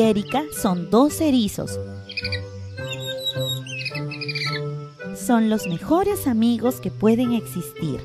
Erika son dos erizos. Son los mejores amigos que pueden existir.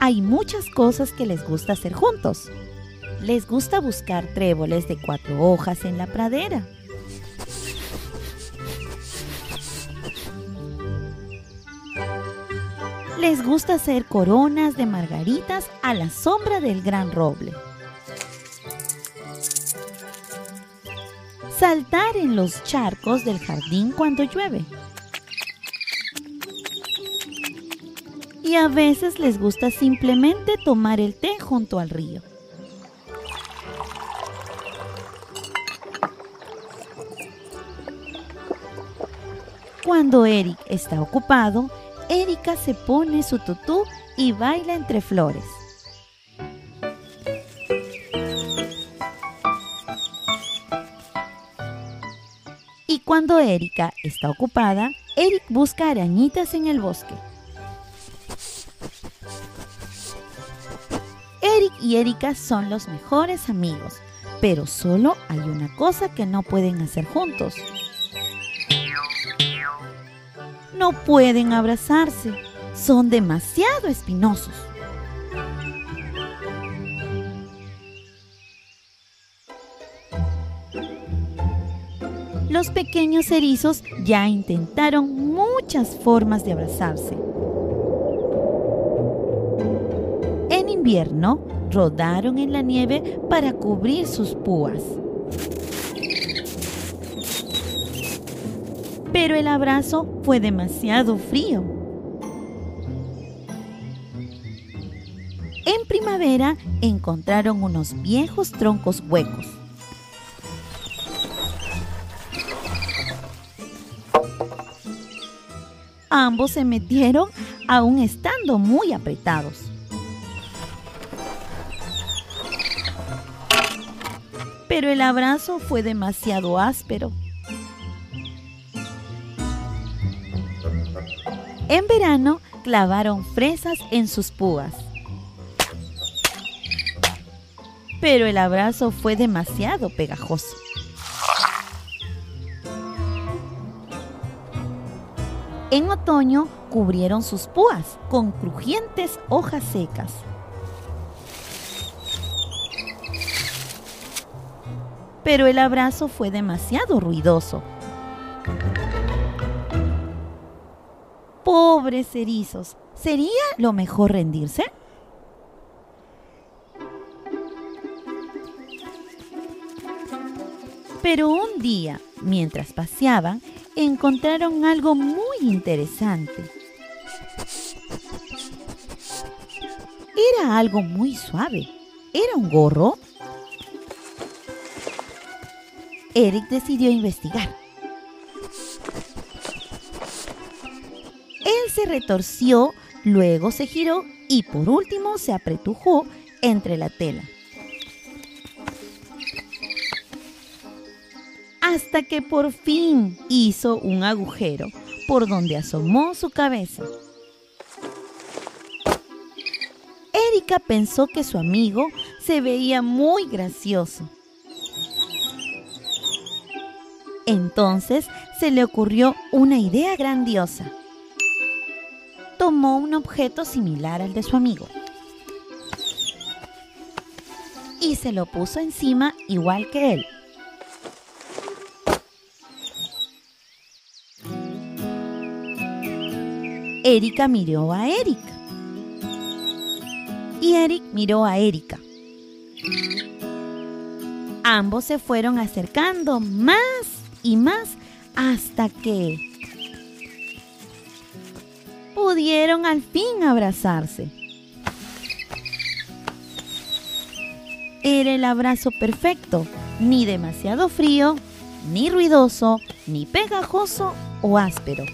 Hay muchas cosas que les gusta hacer juntos. Les gusta buscar tréboles de cuatro hojas en la pradera. Les gusta hacer coronas de margaritas a la sombra del gran roble. Saltar en los charcos del jardín cuando llueve. Y a veces les gusta simplemente tomar el té junto al río. Cuando Eric está ocupado, Erika se pone su tutú y baila entre flores. Y cuando Erika está ocupada, Eric busca arañitas en el bosque. Eric y Erika son los mejores amigos, pero solo hay una cosa que no pueden hacer juntos. No pueden abrazarse, son demasiado espinosos. Los pequeños erizos ya intentaron muchas formas de abrazarse. En invierno, rodaron en la nieve para cubrir sus púas. Pero el abrazo fue demasiado frío. En primavera encontraron unos viejos troncos huecos. Ambos se metieron aún estando muy apretados. Pero el abrazo fue demasiado áspero. En verano clavaron fresas en sus púas. Pero el abrazo fue demasiado pegajoso. En otoño cubrieron sus púas con crujientes hojas secas. Pero el abrazo fue demasiado ruidoso. Pobres erizos, ¿sería lo mejor rendirse? Pero un día, mientras paseaban, encontraron algo muy interesante. Era algo muy suave. ¿Era un gorro? Eric decidió investigar. Se retorció, luego se giró y por último se apretujó entre la tela. Hasta que por fin hizo un agujero por donde asomó su cabeza. Erika pensó que su amigo se veía muy gracioso. Entonces se le ocurrió una idea grandiosa. Tomó un objeto similar al de su amigo y se lo puso encima igual que él. Erika miró a Eric. Y Eric miró a Erika. Ambos se fueron acercando más y más hasta que pudieron al fin abrazarse. Era el abrazo perfecto, ni demasiado frío, ni ruidoso, ni pegajoso o áspero.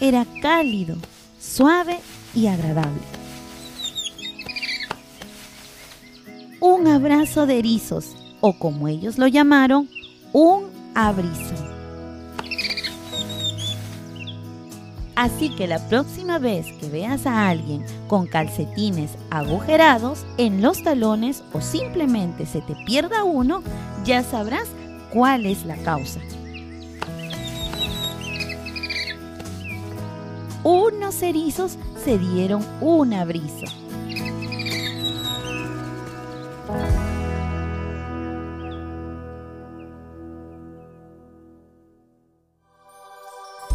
Era cálido, suave y agradable. Un abrazo de erizos, o como ellos lo llamaron, un abrizo. Así que la próxima vez que veas a alguien con calcetines agujerados en los talones o simplemente se te pierda uno, ya sabrás cuál es la causa. Unos erizos se dieron una brisa.